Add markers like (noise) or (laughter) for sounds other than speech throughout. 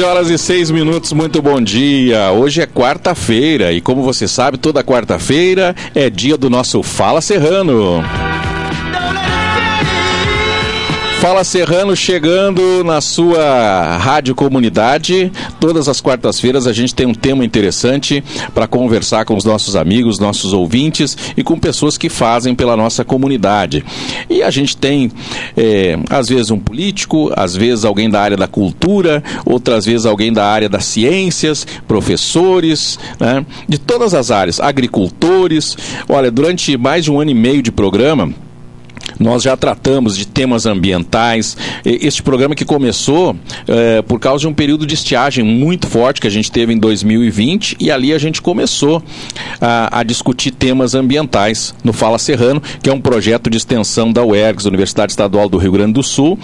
11 horas e 6 minutos, muito bom dia. Hoje é quarta-feira e, como você sabe, toda quarta-feira é dia do nosso Fala Serrano. Fala Serrano chegando na sua rádio comunidade. Todas as quartas-feiras a gente tem um tema interessante para conversar com os nossos amigos, nossos ouvintes e com pessoas que fazem pela nossa comunidade. E a gente tem, é, às vezes, um político, às vezes alguém da área da cultura, outras vezes alguém da área das ciências, professores, né, de todas as áreas, agricultores. Olha, durante mais de um ano e meio de programa, nós já tratamos de temas ambientais. Este programa que começou é, por causa de um período de estiagem muito forte que a gente teve em 2020 e ali a gente começou a, a discutir temas ambientais no Fala Serrano, que é um projeto de extensão da UERGS, Universidade Estadual do Rio Grande do Sul,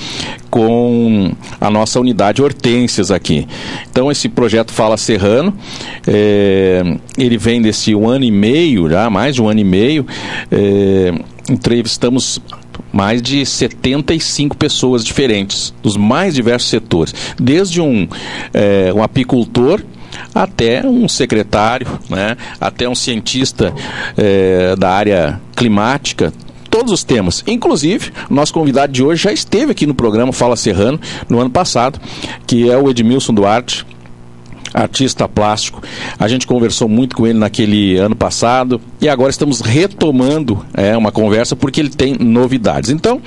com a nossa unidade Hortências aqui. Então esse projeto Fala Serrano, é, ele vem desse um ano e meio, já mais de um ano e meio. É, entrevistamos mais de 75 pessoas diferentes, dos mais diversos setores, desde um, é, um apicultor até um secretário, né, até um cientista é, da área climática, todos os temas. Inclusive, nosso convidado de hoje já esteve aqui no programa Fala Serrano no ano passado, que é o Edmilson Duarte artista plástico. A gente conversou muito com ele naquele ano passado e agora estamos retomando é, uma conversa porque ele tem novidades. Então,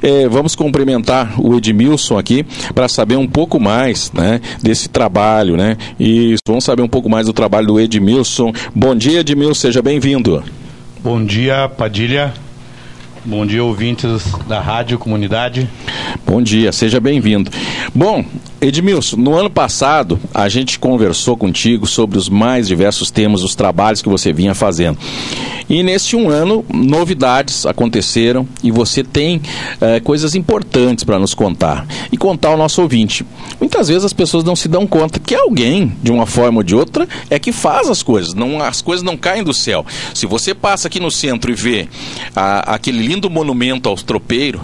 é, vamos cumprimentar o Edmilson aqui para saber um pouco mais né, desse trabalho, né? E vamos saber um pouco mais do trabalho do Edmilson. Bom dia, Edmilson, seja bem-vindo. Bom dia, Padilha. Bom dia, ouvintes da Rádio Comunidade. Bom dia, seja bem-vindo. Bom, Edmilson, no ano passado a gente conversou contigo sobre os mais diversos temas, os trabalhos que você vinha fazendo. E neste um ano, novidades aconteceram e você tem é, coisas importantes para nos contar e contar ao nosso ouvinte. Muitas vezes as pessoas não se dão conta que alguém, de uma forma ou de outra, é que faz as coisas. Não, as coisas não caem do céu. Se você passa aqui no centro e vê a, aquele lindo monumento aos tropeiros,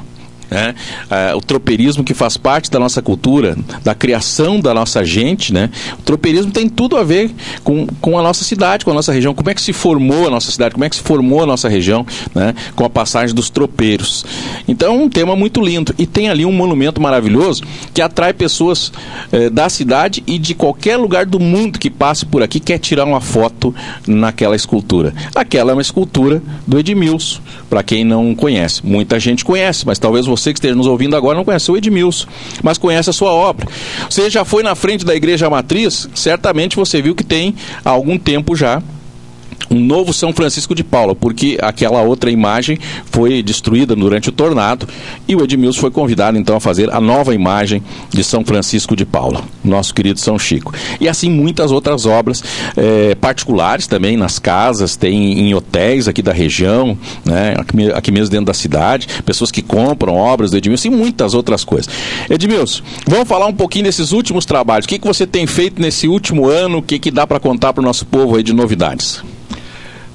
né? Ah, o tropeirismo que faz parte da nossa cultura, da criação da nossa gente, né? O tropeirismo tem tudo a ver com, com a nossa cidade, com a nossa região. Como é que se formou a nossa cidade? Como é que se formou a nossa região, né? Com a passagem dos tropeiros. Então, um tema muito lindo. E tem ali um monumento maravilhoso que atrai pessoas eh, da cidade e de qualquer lugar do mundo que passe por aqui quer tirar uma foto naquela escultura. Aquela é uma escultura do Edmilson, para quem não conhece. Muita gente conhece, mas talvez você você que esteja nos ouvindo agora não conhece o Edmilson, mas conhece a sua obra. Você já foi na frente da igreja matriz? Certamente você viu que tem há algum tempo já um novo São Francisco de Paula, porque aquela outra imagem foi destruída durante o tornado e o Edmilson foi convidado então a fazer a nova imagem de São Francisco de Paula, nosso querido São Chico. E assim muitas outras obras é, particulares também nas casas, tem em hotéis aqui da região, né, aqui, aqui, mesmo dentro da cidade, pessoas que compram obras do Edmilson e muitas outras coisas. Edmilson, vamos falar um pouquinho desses últimos trabalhos. O que, que você tem feito nesse último ano? O que, que dá para contar para o nosso povo aí de novidades?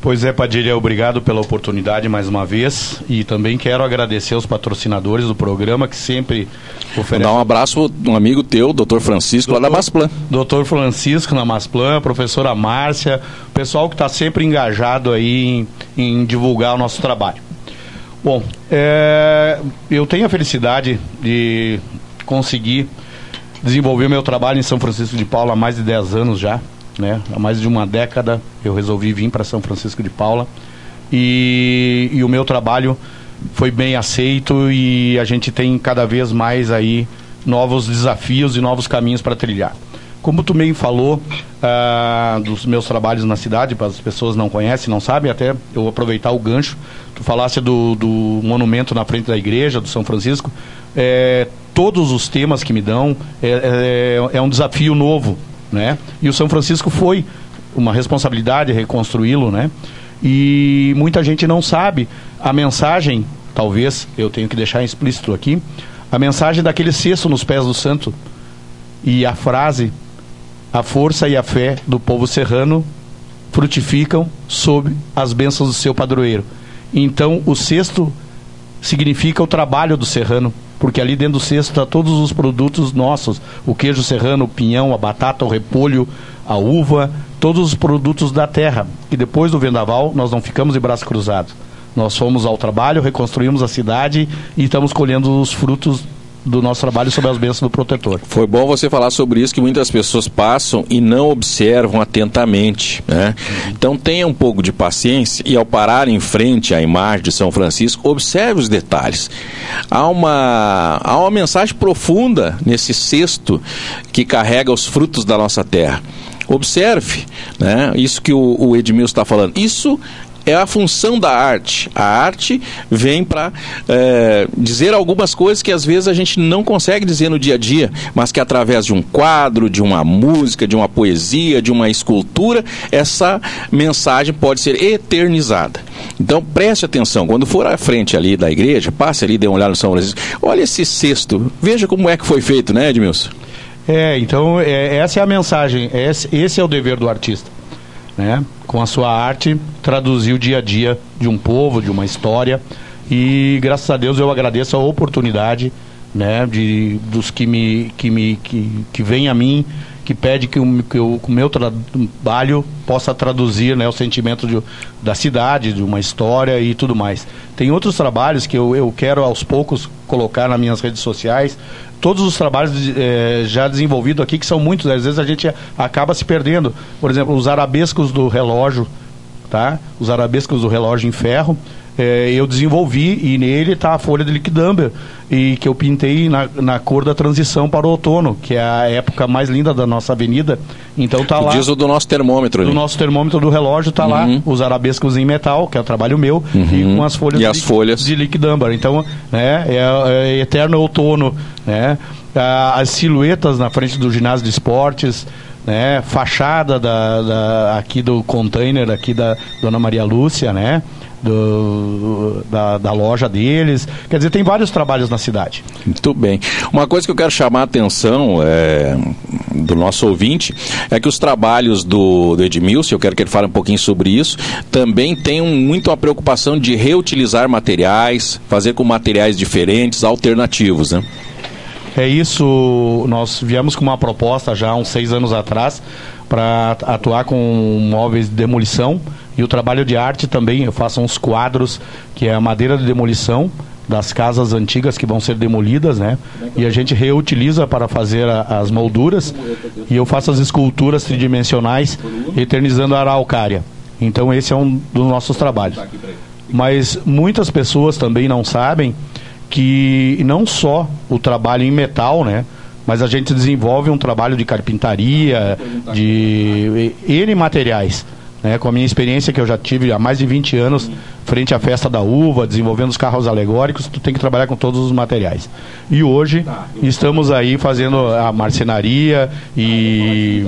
Pois é, Padilha, obrigado pela oportunidade mais uma vez e também quero agradecer aos patrocinadores do programa que sempre oferecem. Dar um abraço um amigo teu, doutor Francisco, doutor, lá da Masplan. Doutor Francisco na Masplan, professora Márcia, pessoal que está sempre engajado aí em, em, divulgar o nosso trabalho. Bom, é, eu tenho a felicidade de conseguir desenvolver meu trabalho em São Francisco de Paula há mais de 10 anos já né? Há mais de uma década eu resolvi vir para São Francisco de Paula e, e o meu trabalho foi bem aceito e a gente tem cada vez mais aí novos desafios e novos caminhos para trilhar. Como tu meio falou uh, dos meus trabalhos na cidade, para as pessoas não conhecem, não sabem, até eu aproveitar o gancho. Tu falasse do, do monumento na frente da igreja, do São Francisco. É, todos os temas que me dão é, é, é um desafio novo né? E o São Francisco foi uma responsabilidade reconstruí-lo, né? E muita gente não sabe a mensagem, talvez eu tenho que deixar explícito aqui, a mensagem daquele cesto nos pés do santo e a frase a força e a fé do povo serrano frutificam sob as bênçãos do seu padroeiro. Então, o cesto significa o trabalho do serrano porque ali dentro do cesto está todos os produtos nossos, o queijo serrano, o pinhão, a batata, o repolho, a uva, todos os produtos da terra. E depois do vendaval, nós não ficamos de braço cruzado. Nós fomos ao trabalho, reconstruímos a cidade e estamos colhendo os frutos do nosso trabalho sobre as bênçãos do protetor. Foi bom você falar sobre isso, que muitas pessoas passam e não observam atentamente. Né? Então tenha um pouco de paciência e ao parar em frente à imagem de São Francisco, observe os detalhes. Há uma, há uma mensagem profunda nesse cesto que carrega os frutos da nossa terra. Observe, né? Isso que o, o Edmilson está falando. Isso é a função da arte. A arte vem para é, dizer algumas coisas que às vezes a gente não consegue dizer no dia a dia, mas que através de um quadro, de uma música, de uma poesia, de uma escultura, essa mensagem pode ser eternizada. Então preste atenção, quando for à frente ali da igreja, passe ali, dê uma olhada no São Francisco, olha esse cesto, veja como é que foi feito, né, Edmilson? É, então é, essa é a mensagem, esse, esse é o dever do artista né? com a sua arte, traduzir o dia a dia de um povo, de uma história. E graças a Deus eu agradeço a oportunidade né, de, dos que me que me que, que vem a mim que pede que, o, que o meu trabalho possa traduzir né, o sentimento de, da cidade, de uma história e tudo mais. Tem outros trabalhos que eu, eu quero aos poucos colocar nas minhas redes sociais. Todos os trabalhos é, já desenvolvidos aqui, que são muitos, às vezes a gente acaba se perdendo. Por exemplo, os arabescos do relógio, tá? Os arabescos do relógio em ferro é, eu desenvolvi e nele está a folha de liquidamber e que eu pintei na, na cor da transição para o outono, que é a época mais linda da nossa avenida. Então tá lá. Diz o do nosso termômetro. Do ali. nosso termômetro do relógio tá uhum. lá os arabescos em metal, que é o trabalho meu, uhum. e com as folhas, e as de, folhas. de liquidamber. Então, né, é, é eterno outono, né? As silhuetas na frente do ginásio de esportes, né? Fachada da, da, aqui do container aqui da Dona Maria Lúcia, né? Do, da, da, loja deles. Quer dizer, tem vários trabalhos na cidade. Muito bem. Uma coisa que eu quero chamar a atenção é, do nosso ouvinte é que os trabalhos do, do Edmilson, eu quero que ele fale um pouquinho sobre isso, também tem muito a preocupação de reutilizar materiais, fazer com materiais diferentes, alternativos, né? É isso, nós viemos com uma proposta já há uns seis anos atrás para atuar com móveis de demolição e o trabalho de arte também, eu faço uns quadros que é a madeira de demolição das casas antigas que vão ser demolidas, né? E a gente reutiliza para fazer a, as molduras e eu faço as esculturas tridimensionais eternizando a araucária. Então esse é um dos nossos trabalhos. Mas muitas pessoas também não sabem que não só o trabalho em metal, né? Mas a gente desenvolve um trabalho de carpintaria, de N materiais né, com a minha experiência que eu já tive há mais de 20 anos frente à festa da uva, desenvolvendo os carros alegóricos, tu tem que trabalhar com todos os materiais. E hoje estamos aí fazendo a marcenaria e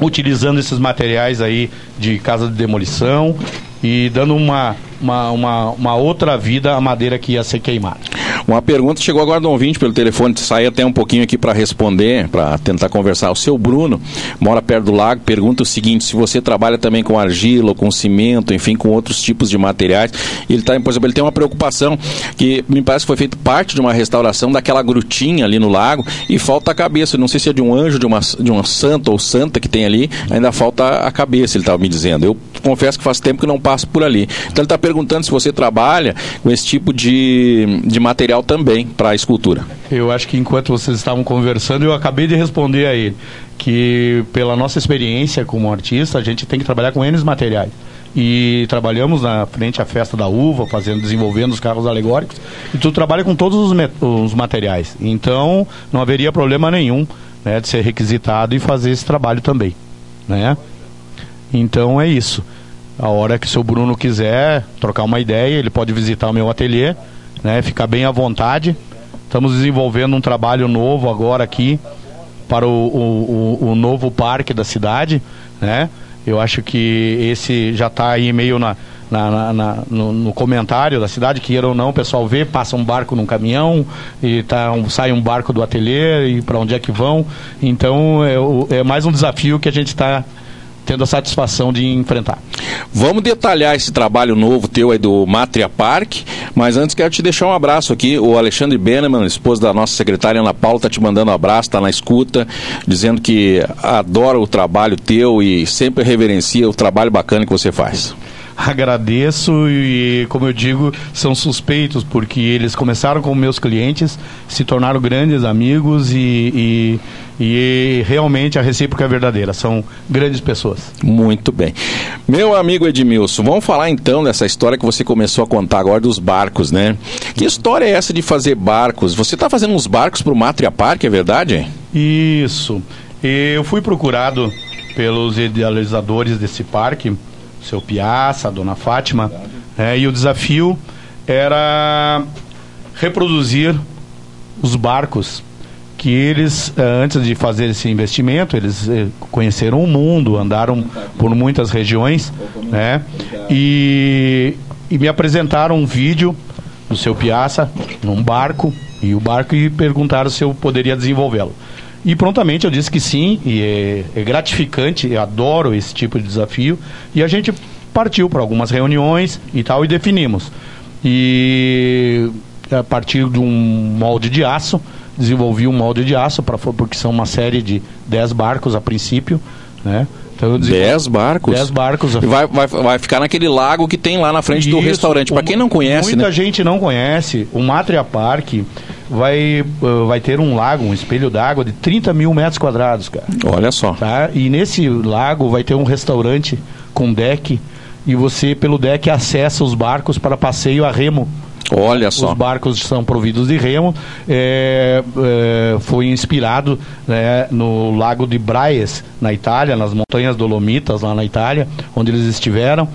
utilizando esses materiais aí de casa de demolição e dando uma, uma, uma, uma outra vida à madeira que ia ser queimada. Uma pergunta chegou agora do ouvinte pelo telefone, sair até um pouquinho aqui para responder, para tentar conversar. O seu Bruno mora perto do lago, pergunta o seguinte: se você trabalha também com argila, com cimento, enfim, com outros tipos de materiais. Ele tá, por exemplo, ele tem uma preocupação que me parece que foi feito parte de uma restauração daquela grutinha ali no lago e falta a cabeça. Não sei se é de um anjo, de uma, de uma santa ou santa que tem ali, ainda falta a cabeça, ele estava me dizendo. Eu confesso que faz tempo que não passo por ali. Então ele está perguntando se você trabalha com esse tipo de, de material também para a escultura. Eu acho que enquanto vocês estavam conversando, eu acabei de responder a ele que pela nossa experiência como artista, a gente tem que trabalhar com N materiais. E trabalhamos na frente à festa da uva, fazendo, desenvolvendo os carros alegóricos, e tu trabalha com todos os, os materiais. Então, não haveria problema nenhum né, de ser requisitado e fazer esse trabalho também. Né? Então é isso. A hora que o seu Bruno quiser trocar uma ideia, ele pode visitar o meu ateliê né? Ficar bem à vontade. Estamos desenvolvendo um trabalho novo agora aqui para o, o, o novo parque da cidade, né? Eu acho que esse já está aí meio na, na, na, no, no, comentário da cidade, queira ou não, o pessoal vê, passa um barco num caminhão e tá um, sai um barco do ateliê e para onde é que vão. Então é, é mais um desafio que a gente está tendo a satisfação de enfrentar. Vamos detalhar esse trabalho novo teu aí do Matria Park, mas antes quero te deixar um abraço aqui. O Alexandre Beneman, esposo da nossa secretária Ana Paula, tá te mandando um abraço, tá na escuta, dizendo que adora o trabalho teu e sempre reverencia o trabalho bacana que você faz agradeço e, como eu digo, são suspeitos porque eles começaram como meus clientes, se tornaram grandes amigos e, e, e realmente a recíproca é verdadeira. São grandes pessoas. Muito bem. Meu amigo Edmilson, vamos falar então dessa história que você começou a contar agora dos barcos, né? Que história é essa de fazer barcos? Você está fazendo uns barcos para o Matria Park, é verdade? Isso. Eu fui procurado pelos idealizadores desse parque seu Piaça, a dona Fátima, é, e o desafio era reproduzir os barcos que eles, eh, antes de fazer esse investimento, eles eh, conheceram o mundo, andaram por muitas regiões, né? E, e me apresentaram um vídeo do seu Piaça num barco e o barco e perguntaram se eu poderia desenvolvê-lo. E prontamente eu disse que sim, e é, é gratificante, eu adoro esse tipo de desafio. E a gente partiu para algumas reuniões e tal, e definimos. E a partir de um molde de aço, desenvolvi um molde de aço, pra, porque são uma série de 10 barcos a princípio, né? Então, 10 barcos? 10 barcos. Vai, vai, vai ficar naquele lago que tem lá na frente Isso, do restaurante. Para quem não conhece, Muita né? gente não conhece. O Matria Park vai, uh, vai ter um lago, um espelho d'água de 30 mil metros quadrados, cara. Olha só. Tá? E nesse lago vai ter um restaurante com deck e você, pelo deck, acessa os barcos para passeio a remo. Olha só. Os barcos são providos de remo. É, é, foi inspirado né, no lago de Braies, na Itália, nas montanhas Dolomitas, lá na Itália, onde eles estiveram.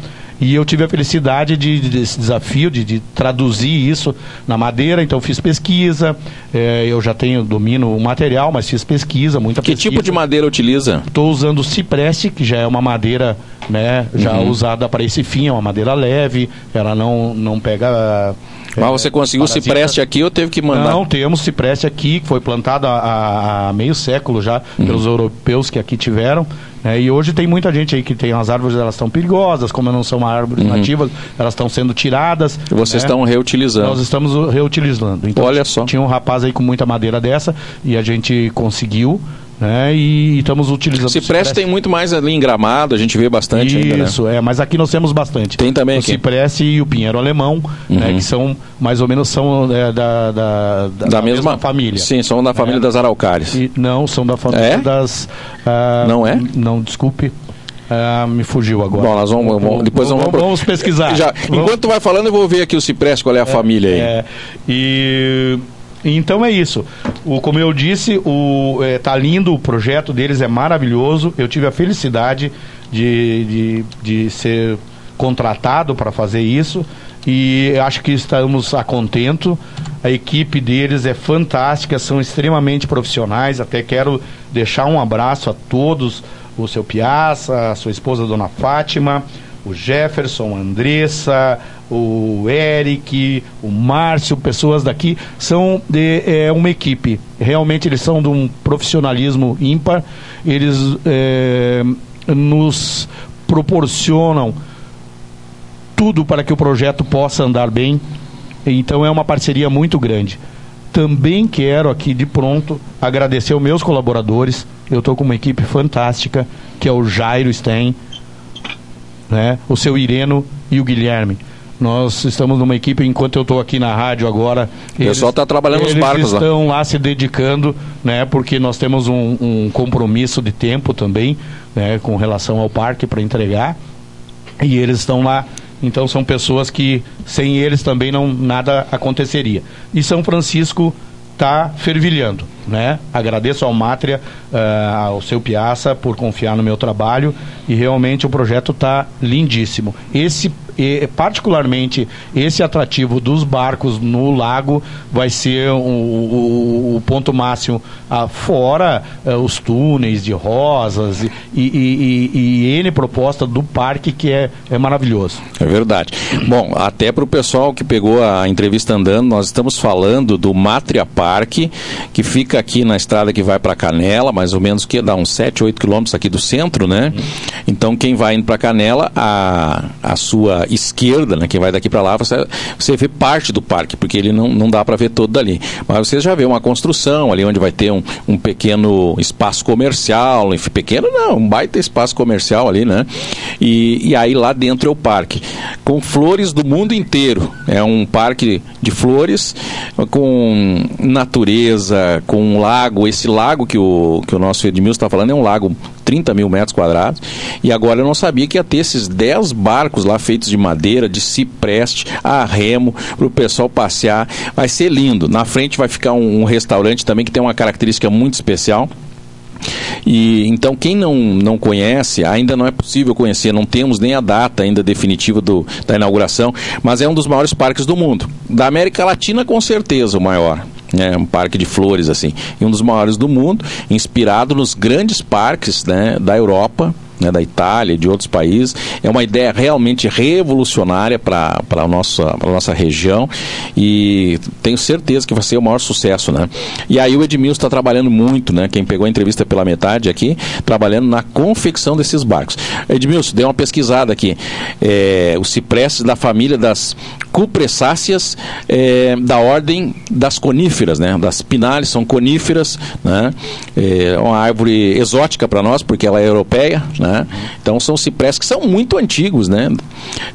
E eu tive a felicidade de, de desse desafio de, de, traduzir isso na madeira, então fiz pesquisa, é, eu já tenho, domino o material, mas fiz pesquisa, muita que pesquisa. Que tipo de madeira utiliza? Estou usando cipreste, que já é uma madeira né, já uhum. usada para esse fim, é uma madeira leve, ela não, não pega mas você conseguiu parasita. cipreste aqui ou teve que mandar? Não, temos cipreste aqui, que foi plantado há, há meio século já uhum. pelos europeus que aqui tiveram. É, e hoje tem muita gente aí que tem as árvores, elas estão perigosas, como não são árvores uhum. nativas, elas estão sendo tiradas. E vocês né? estão reutilizando. Nós estamos reutilizando. Então, Olha só. Tinha um rapaz aí com muita madeira dessa e a gente conseguiu né? E, e estamos utilizando. Cipreste, cipreste tem muito mais ali em Gramado, a gente vê bastante. Isso, ainda, né? é, mas aqui nós temos bastante. Tem também o aqui. Cipreste e o Pinheiro Alemão, né, uhum. né, que são mais ou menos são é, da, da, da, da, mesma, mesma, família. Sim, são da família é. das Araucárias. E, não, são da família é? das. Uh, não é? Não, desculpe. Uh, me fugiu agora. Bom, nós vamos, vamos depois vamos, vamos, vamos pesquisar. Já, vamos... Enquanto tu vai falando, eu vou ver aqui o Cipreste, qual é a é, família aí. É, e então é isso. O, como eu disse, o, é, tá lindo, o projeto deles é maravilhoso. Eu tive a felicidade de, de, de ser contratado para fazer isso e acho que estamos a contento. A equipe deles é fantástica, são extremamente profissionais. Até quero deixar um abraço a todos, o seu Piaça, a sua esposa Dona Fátima, o Jefferson, a Andressa, o Eric, o Márcio, pessoas daqui, são de é, uma equipe. Realmente eles são de um profissionalismo ímpar. Eles é, nos proporcionam tudo para que o projeto possa andar bem. Então é uma parceria muito grande. Também quero aqui de pronto agradecer aos meus colaboradores. Eu estou com uma equipe fantástica, que é o Jairo Stein, né? o seu Ireno e o Guilherme. Nós estamos numa equipe, enquanto eu estou aqui na rádio agora. O pessoal está trabalhando nos barcos Eles estão lá. lá se dedicando, né? Porque nós temos um, um compromisso de tempo também, né? Com relação ao parque para entregar. E eles estão lá. Então são pessoas que sem eles também não nada aconteceria. E São Francisco está fervilhando. Né? Agradeço ao Mátria, uh, ao seu Piaça, por confiar no meu trabalho e realmente o projeto está lindíssimo. Esse e, particularmente esse atrativo dos barcos no lago vai ser o, o, o ponto máximo, ah, fora eh, os túneis de rosas e, e, e, e N proposta do parque que é, é maravilhoso. É verdade. Bom, até para o pessoal que pegou a entrevista andando, nós estamos falando do Matria Parque, que fica aqui na estrada que vai para Canela, mais ou menos que dá uns 7, 8 quilômetros aqui do centro, né? Então quem vai indo para Canela, a, a sua esquerda, né, quem vai daqui para lá, você, você vê parte do parque, porque ele não, não dá para ver todo dali. Mas você já vê uma construção ali onde vai ter um, um pequeno espaço comercial, enfim, pequeno não, um baita espaço comercial ali, né? E, e aí lá dentro é o parque, com flores do mundo inteiro. É um parque de flores com natureza, com um lago. Esse lago que o, que o nosso Edmilson está falando é um lago 30 mil metros quadrados. E agora eu não sabia que ia ter esses 10 barcos lá feitos de madeira, de cipreste, a remo, para o pessoal passear. Vai ser lindo. Na frente vai ficar um, um restaurante também que tem uma característica muito especial. E então quem não, não conhece, ainda não é possível conhecer, não temos nem a data ainda definitiva do, da inauguração, mas é um dos maiores parques do mundo. Da América Latina, com certeza, o maior. É um parque de flores assim, e um dos maiores do mundo, inspirado nos grandes parques né, da Europa né, da Itália e de outros países. É uma ideia realmente revolucionária para a nossa, nossa região e tenho certeza que vai ser o maior sucesso. Né? E aí o Edmilson está trabalhando muito, né? quem pegou a entrevista pela metade aqui, trabalhando na confecção desses barcos. Edmilson, deu uma pesquisada aqui. É, os ciprestes da família das cupressáceas é, da ordem das coníferas, né? das pinales, são coníferas, né? é uma árvore exótica para nós, porque ela é europeia, né? Né? Então são ciprestes que são muito antigos, né?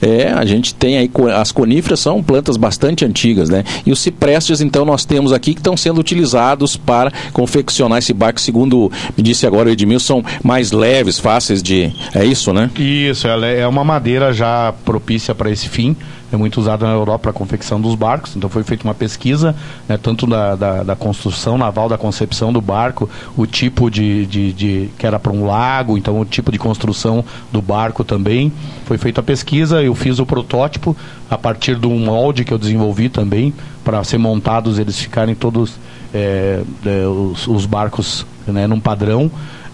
É, a gente tem aí as coníferas são plantas bastante antigas, né? E os ciprestes então nós temos aqui que estão sendo utilizados para confeccionar esse barco, segundo me disse agora o Edmilson, mais leves, fáceis de, é isso, né? Isso, ela é uma madeira já propícia para esse fim é muito usado na Europa para a confecção dos barcos. Então foi feita uma pesquisa, né, tanto da, da, da, construção naval, da concepção do barco, o tipo de, de, de que era para um lago, então o tipo de construção do barco também. Foi feita a pesquisa, eu fiz o protótipo a partir de um molde que eu desenvolvi também, para ser montados, eles ficarem todos é, é, os, os, barcos né, num padrão.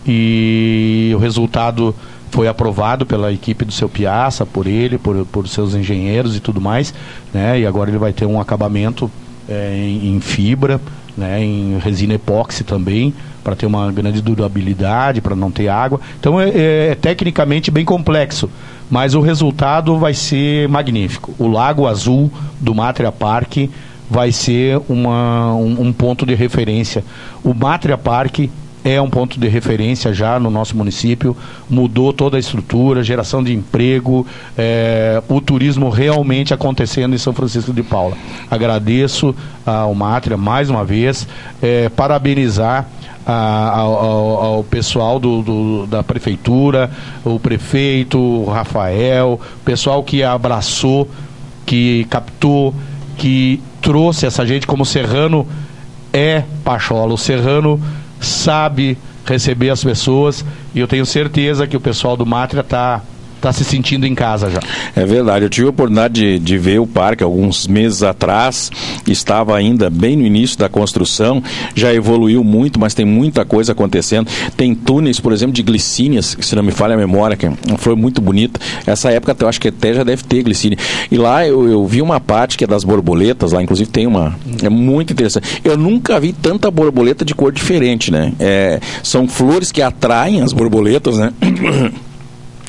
E o resultado foi aprovado pela equipe do seu Piaça, por ele, por, por seus engenheiros e tudo mais, né? E agora ele vai ter um acabamento é, em, em, fibra, né? Em resina epóxi também, para ter uma grande durabilidade, para não ter água. Então é, é, é, tecnicamente bem complexo, mas o resultado vai ser magnífico. O Lago Azul do Matria Park vai ser uma, um, um ponto de referência. O Matria Park é um ponto de referência já no nosso município, mudou toda a estrutura, geração de emprego, é, o turismo realmente acontecendo em São Francisco de Paula. Agradeço ao Mátria mais uma vez, é, parabenizar a, ao, ao, pessoal do, do, da prefeitura, o prefeito, o Rafael, o pessoal que abraçou, que captou, que trouxe essa gente como Serrano é Pachola. O Serrano sabe receber as pessoas e eu tenho certeza que o pessoal do Mátria está está se sentindo em casa já. É verdade. Eu tive a oportunidade de, de, ver o parque alguns meses atrás. Estava ainda bem no início da construção. Já evoluiu muito, mas tem muita coisa acontecendo. Tem túneis, por exemplo, de glicínias, se não me falha a memória, que foi muito bonita. Essa época eu acho que até já deve ter glicínia. E lá eu, eu vi uma parte que é das borboletas, lá inclusive tem uma. É muito interessante. Eu nunca vi tanta borboleta de cor diferente, né? É, são flores que atraem as borboletas, né? (coughs)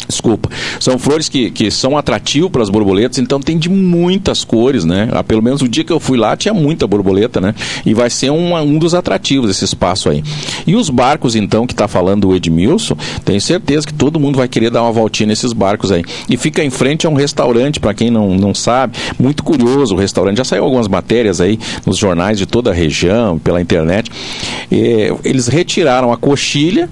Desculpa. São flores que, que são atrativas para as borboletas, então tem de muitas cores, né? Ah, pelo menos o dia que eu fui lá tinha muita borboleta, né? E vai ser um, um dos atrativos esse espaço aí. E os barcos, então, que está falando o Edmilson, tenho certeza que todo mundo vai querer dar uma voltinha nesses barcos aí. E fica em frente a um restaurante, para quem não, não sabe, muito curioso o restaurante. Já saiu algumas matérias aí nos jornais de toda a região, pela internet. É, eles retiraram a coxilha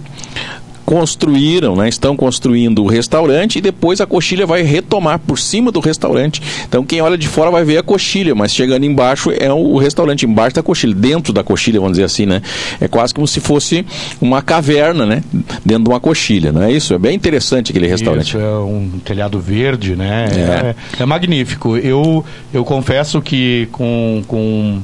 construíram, né, estão construindo o restaurante e depois a coxilha vai retomar por cima do restaurante. Então quem olha de fora vai ver a coxilha, mas chegando embaixo é o restaurante embaixo da coxilha, dentro da coxilha, vamos dizer assim, né? É quase como se fosse uma caverna, né? Dentro de uma coxilha, não é isso? É bem interessante aquele restaurante. Isso, é um telhado verde, né? É, é, é magnífico. Eu, eu confesso que com, com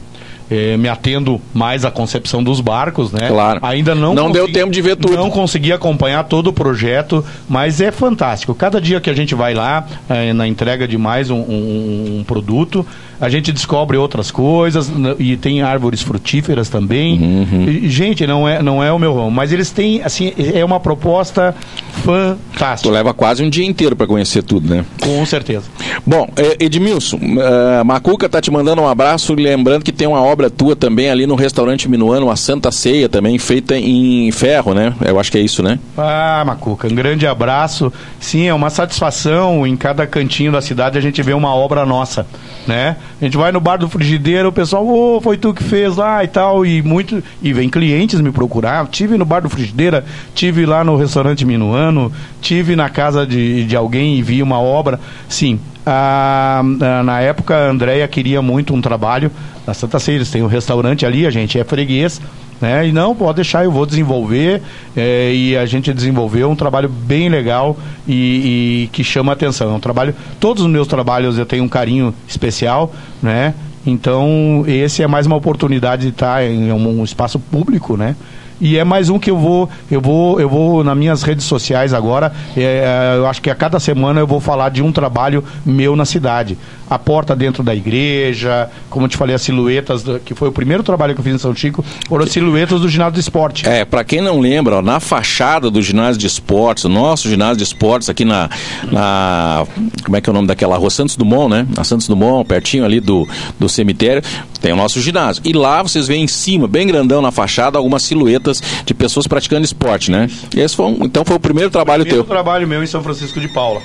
é, me atendo mais à concepção dos barcos, né? Claro. Ainda não não consegui, deu tempo de ver tudo. Não consegui acompanhar todo o projeto, mas é fantástico. Cada dia que a gente vai lá é, na entrega de mais um, um, um, produto, a gente descobre outras coisas e tem árvores frutíferas também. Uhum. E, gente, não é não é o meu ramo, mas eles têm assim é uma proposta fantástica. Tu leva quase um dia inteiro para conhecer tudo, né? Com certeza. Bom, é, Edmilson, uh, Macuca tá te mandando um abraço, lembrando que tem uma obra obra tua também ali no restaurante Minuano, a Santa Ceia também, feita em ferro, né? Eu acho que é isso, né? Ah, Macuca, um grande abraço. Sim, é uma satisfação em cada cantinho da cidade a gente vê uma obra nossa, né? A gente vai no bar do frigideiro, o pessoal, oh, foi tu que fez lá e tal, e muito e vem clientes me procurar. Tive no bar do frigideira, tive lá no restaurante Minuano, tive na casa de, de alguém e vi uma obra. Sim, ah, na época a Andrea queria muito um trabalho na Santa Ceia, eles têm um restaurante ali, a gente é freguês, né? E não, pode deixar, eu vou desenvolver. É, e a gente desenvolveu um trabalho bem legal e, e, que chama atenção. É um trabalho. Todos os meus trabalhos eu tenho um carinho especial, né? Então, esse é mais uma oportunidade de estar em um espaço público, né? E é mais um que eu vou, eu vou, eu vou nas minhas redes sociais agora. É, eu acho que a cada semana eu vou falar de um trabalho meu na cidade. A porta dentro da igreja, como eu te falei, as silhuetas, do, que foi o primeiro trabalho que eu fiz em São Chico, foram as silhuetas do ginásio de esporte. É, para quem não lembra, ó, na fachada do ginásio de esportes, o nosso ginásio de esportes aqui na, na. Como é que é o nome daquela rua? Santos Dumont, né? Na Santos Dumont, pertinho ali do, do cemitério, tem o nosso ginásio. E lá vocês veem em cima, bem grandão na fachada, algumas silhuetas de pessoas praticando esporte, né? Esse foi um, então foi o primeiro trabalho primeiro teu. trabalho meu em São Francisco de Paula.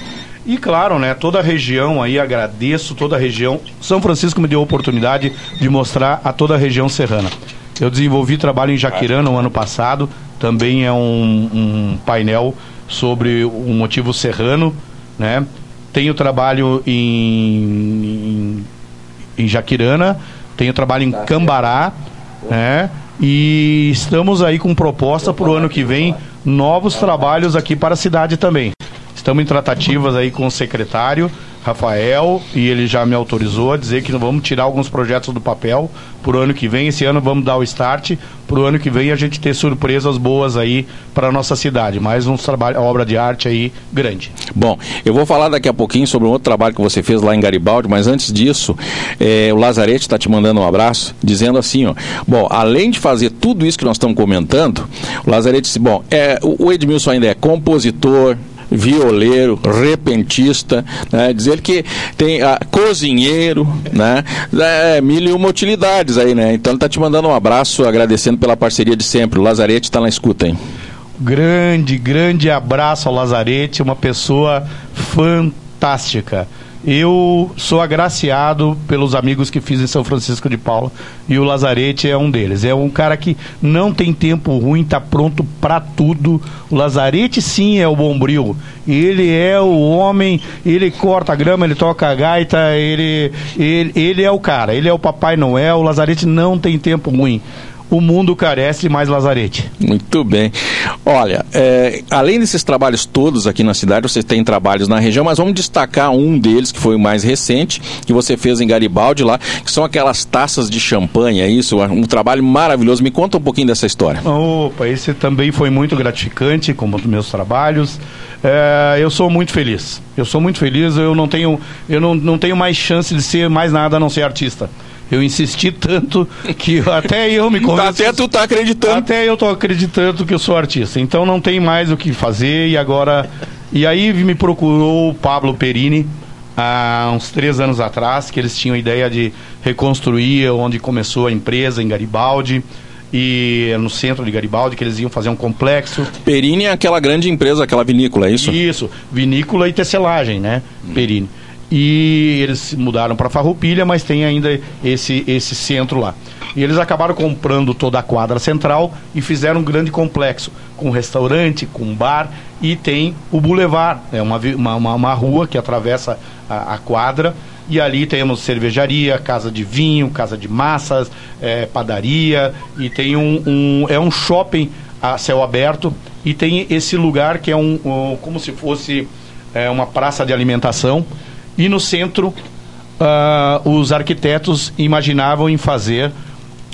E claro, né, toda a região aí, agradeço toda a região. São Francisco me deu a oportunidade de mostrar a toda a região serrana. Eu desenvolvi trabalho em Jaquirana no ano passado, também é um, um painel sobre o motivo serrano, né? Tenho trabalho em, em, em Jaquirana, tenho trabalho em Cambará, né? E estamos aí com proposta para o ano que vem, novos trabalhos aqui para a cidade também. Estamos em tratativas aí com o secretário Rafael e ele já me autorizou a dizer que vamos tirar alguns projetos do papel para o ano que vem. Esse ano vamos dar o start para o ano que vem a gente ter surpresas boas aí para a nossa cidade. Mais um trabalho, obra de arte aí grande. Bom, eu vou falar daqui a pouquinho sobre um outro trabalho que você fez lá em Garibaldi, mas antes disso, é, o Lazarete está te mandando um abraço, dizendo assim, ó, bom, além de fazer tudo isso que nós estamos comentando, o Lazarete disse, bom, é, o Edmilson ainda é compositor, violeiro, repentista, né? dizer que tem ah, cozinheiro, né? É, mil e uma utilidades aí, né? Então ele está te mandando um abraço, agradecendo pela parceria de sempre. O Lazarete está na escuta, hein? Grande, grande abraço ao Lazarete, uma pessoa fantástica. Eu sou agraciado pelos amigos que fiz em São Francisco de Paula e o Lazarete é um deles. É um cara que não tem tempo ruim, tá pronto para tudo. O Lazarete sim é o bombril. Ele é o homem, ele corta a grama, ele toca a gaita, ele, ele, ele é o cara, ele é o Papai Noel. O Lazarete não tem tempo ruim o mundo carece mais lazarete. Muito bem. Olha, é, além desses trabalhos todos aqui na cidade, você tem trabalhos na região, mas vamos destacar um deles que foi o mais recente, que você fez em Garibaldi lá, que são aquelas taças de champanhe, é isso? Um trabalho maravilhoso. Me conta um pouquinho dessa história. Opa, esse também foi muito gratificante, como os meus trabalhos. É, eu sou muito feliz. Eu sou muito feliz, eu não tenho, eu não, não tenho mais chance de ser mais nada a não ser artista. Eu insisti tanto que até eu me convenço. Até tu tá acreditando. Até eu tô acreditando que eu sou artista. Então não tem mais o que fazer e agora. E aí me procurou o Pablo Perini há uns três anos atrás, que eles tinham a ideia de reconstruir onde começou a empresa em Garibaldi e no centro de Garibaldi, que eles iam fazer um complexo. Perini é aquela grande empresa, aquela vinícola, é isso? Isso, vinícola e tecelagem, né? Hum. Perini. E eles mudaram para Farroupilha, mas tem ainda esse, esse centro lá. E eles acabaram comprando toda a quadra central e fizeram um grande complexo, com restaurante, com bar e tem o Boulevard, é uma, uma, uma rua que atravessa a, a, quadra. E ali temos cervejaria, casa de vinho, casa de massas, é, padaria e tem um, um, é um shopping a céu aberto e tem esse lugar que é um, um como se fosse é, uma praça de alimentação e no centro, uh, os arquitetos imaginavam em fazer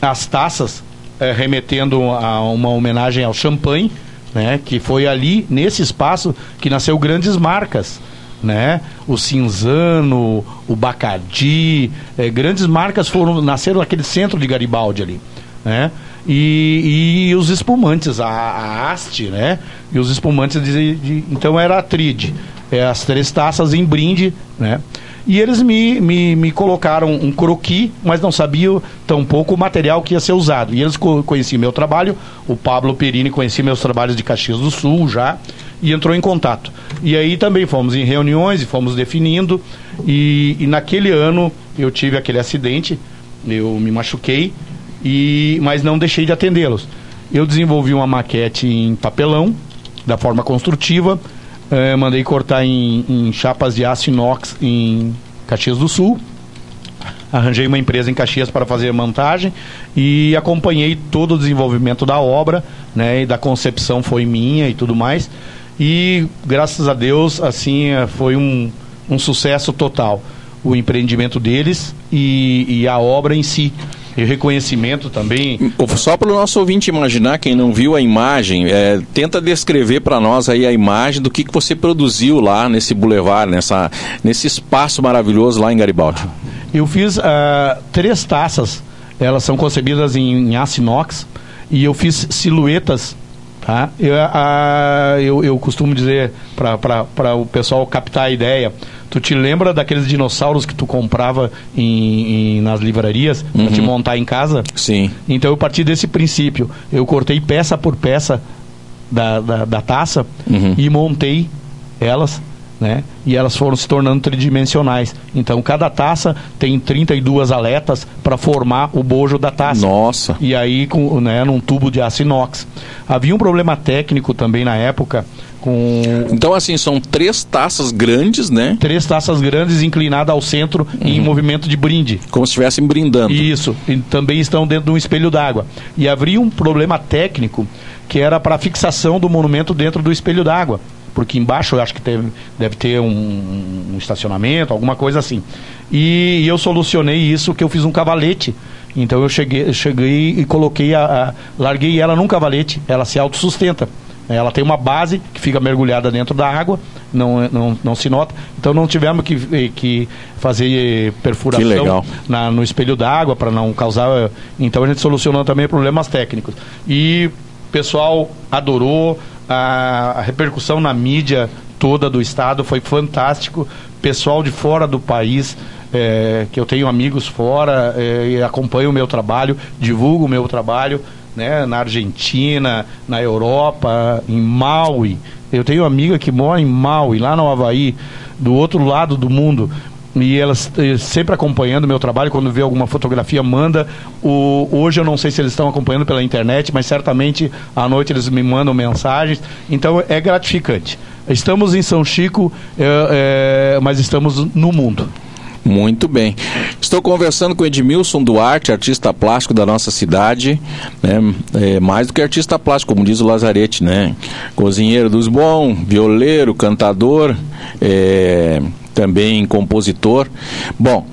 as taças, uh, remetendo a uma homenagem ao champanhe, né, que foi ali, nesse espaço, que nasceu grandes marcas. Né? O Cinzano, o Bacardi, eh, grandes marcas foram nasceram naquele centro de Garibaldi ali, né? E, e os espumantes, a, a haste, né? E os espumantes de, de então era a tride é, as três taças em brinde, né? E eles me, me, me colocaram um croqui, mas não sabiam tampouco o material que ia ser usado. E eles co conheciam meu trabalho, o Pablo Perini conhecia meus trabalhos de Caxias do Sul já, e entrou em contato. E aí também fomos em reuniões e fomos definindo, e, e naquele ano eu tive aquele acidente, eu me machuquei, e mas não deixei de atendê-los. Eu desenvolvi uma maquete em papelão, da forma construtiva, é, mandei cortar em, em, chapas de aço inox em Caxias do Sul. Arranjei uma empresa em Caxias para fazer montagem e acompanhei todo o desenvolvimento da obra, né? E da concepção foi minha e tudo mais. E graças a Deus, assim, é, foi um, um sucesso total o empreendimento deles e, e a obra em si e reconhecimento também. Só para o nosso ouvinte imaginar, quem não viu a imagem, é, tenta descrever para nós aí a imagem do que, que você produziu lá nesse boulevard, nessa, nesse espaço maravilhoso lá em Garibaldi. Eu fiz uh, três taças, elas são concebidas em, em aço inox, e eu fiz silhuetas Tá? Eu, a, eu, eu costumo dizer para o pessoal captar a ideia. Tu te lembra daqueles dinossauros que tu comprava em, em nas livrarias uhum. para te montar em casa? Sim. Então eu parti desse princípio. Eu cortei peça por peça da, da, da taça uhum. e montei elas né? E elas foram se tornando tridimensionais. Então, cada taça tem 32 aletas para formar o bojo da taça. Nossa. E aí, com, né, num tubo de aço inox. Havia um problema técnico também na época. Com... Então, assim, são três taças grandes, né? Três taças grandes inclinadas ao centro uhum. em movimento de brinde. Como se estivessem brindando. Isso. E também estão dentro de um espelho d'água. E havia um problema técnico que era para a fixação do monumento dentro do espelho d'água porque embaixo eu acho que teve, deve ter um, um, estacionamento, alguma coisa assim. E, e, eu solucionei isso que eu fiz um cavalete. Então eu cheguei, cheguei e coloquei a, a larguei ela num cavalete, ela se autossustenta. Ela tem uma base que fica mergulhada dentro da água, não, não, não se nota. Então não tivemos que, que fazer perfuração na, no espelho d'água para não causar. Então a gente solucionou também problemas técnicos. E o pessoal adorou, a, a repercussão na mídia toda do estado foi fantástico. Pessoal de fora do país, é, que eu tenho amigos fora é, e acompanham o meu trabalho, divulgo o meu trabalho, né, na Argentina, na Europa, em Maui. Eu tenho amiga que mora em Maui, lá no Havaí, do outro lado do mundo e elas eh, sempre acompanhando o meu trabalho, quando vê alguma fotografia, manda. O, hoje eu não sei se eles estão acompanhando pela internet, mas certamente à noite eles me mandam mensagens. Então é gratificante. Estamos em São Chico, é, é, mas estamos no mundo. Muito bem. Estou conversando com Edmilson Duarte, artista plástico da nossa cidade, né? É, mais do que artista plástico, como diz o Lazarete, né? Cozinheiro dos bons, violeiro, cantador, é, também compositor. Bom,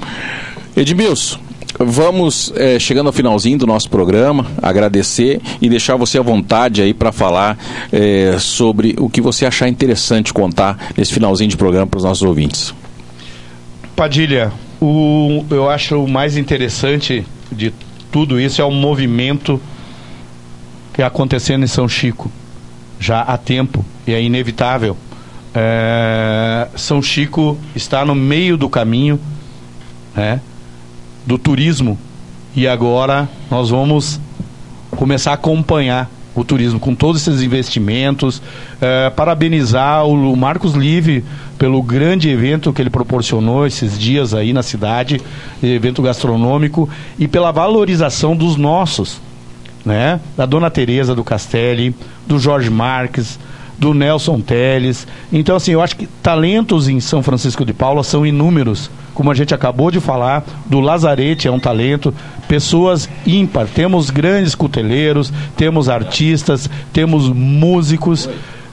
Edmilson, vamos é, chegando ao finalzinho do nosso programa, agradecer e deixar você à vontade aí para falar é, sobre o que você achar interessante contar nesse finalzinho de programa para os nossos ouvintes. Padilha, o, eu acho o mais interessante de tudo isso é o movimento que é acontecendo em São Chico já há tempo e é inevitável é, São Chico está no meio do caminho né, do turismo e agora nós vamos começar a acompanhar o turismo com todos esses investimentos. É, parabenizar o Marcos Live pelo grande evento que ele proporcionou esses dias aí na cidade, evento gastronômico, e pela valorização dos nossos, né? Da Dona Teresa do Castelli, do Jorge Marques, do Nelson Teles. Então, assim, eu acho que talentos em São Francisco de Paula são inúmeros. Como a gente acabou de falar, do Lazarete é um talento, pessoas ímpar. Temos grandes cuteleiros, temos artistas, temos músicos.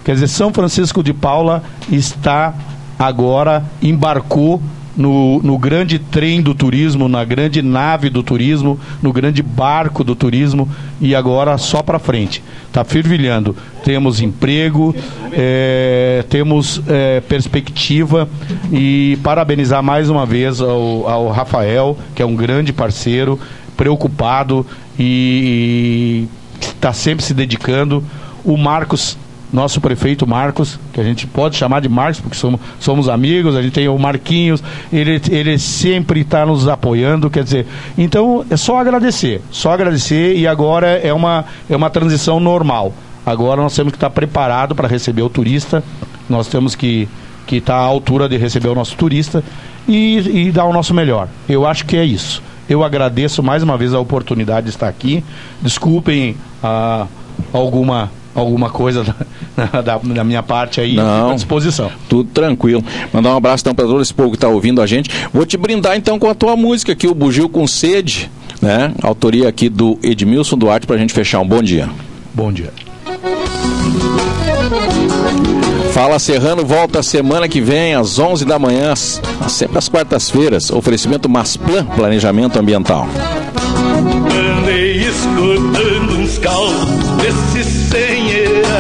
Quer dizer, São Francisco de Paula está agora, embarcou no, no grande trem do turismo, na grande nave do turismo, no grande barco do turismo e agora só para frente. Está fervilhando. Temos emprego, é, temos é, perspectiva e parabenizar mais uma vez ao, ao Rafael, que é um grande parceiro, preocupado e está sempre se dedicando. O Marcos nosso prefeito Marcos, que a gente pode chamar de Marcos, porque somos, somos amigos, a gente tem o Marquinhos, ele, ele sempre está nos apoiando, quer dizer, então é só agradecer, só agradecer e agora é uma, é uma transição normal. Agora nós temos que estar preparados para receber o turista, nós temos que que estar à altura de receber o nosso turista e, e dar o nosso melhor. Eu acho que é isso. Eu agradeço mais uma vez a oportunidade de estar aqui. Desculpem a, ah, alguma alguma coisa (laughs) da, da, da, minha parte aí Não, à disposição. Tudo tranquilo. Mandar um abraço então para todo esse povo que está ouvindo a gente. Vou te brindar então com a tua música aqui, o Bugio com Sede, né? Autoria aqui do Edmilson Duarte para a gente fechar. Um bom dia. Bom dia. Fala Serrano volta semana que vem às 11 da manhã, sempre às quartas-feiras. Oferecimento Masplan Planejamento Ambiental. Andei escutando uns desse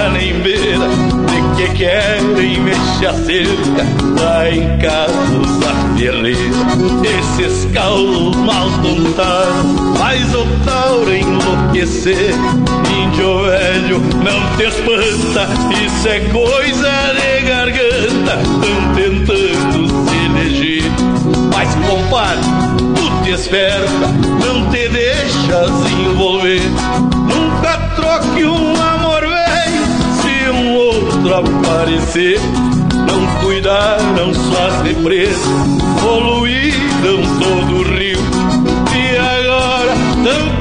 nem beira de que querem mexer a cerca lá em casa ferreira. Esses caulos mal tontaram, faz o tauro enlouquecer. Índio velho, não te espanta, isso é coisa de garganta. Tão tentando se eleger, mas compadre, tu te esperta, não te deixas envolver. Nunca troque um outro aparecer. Não cuidaram suas represas, poluíram todo o rio. E agora estão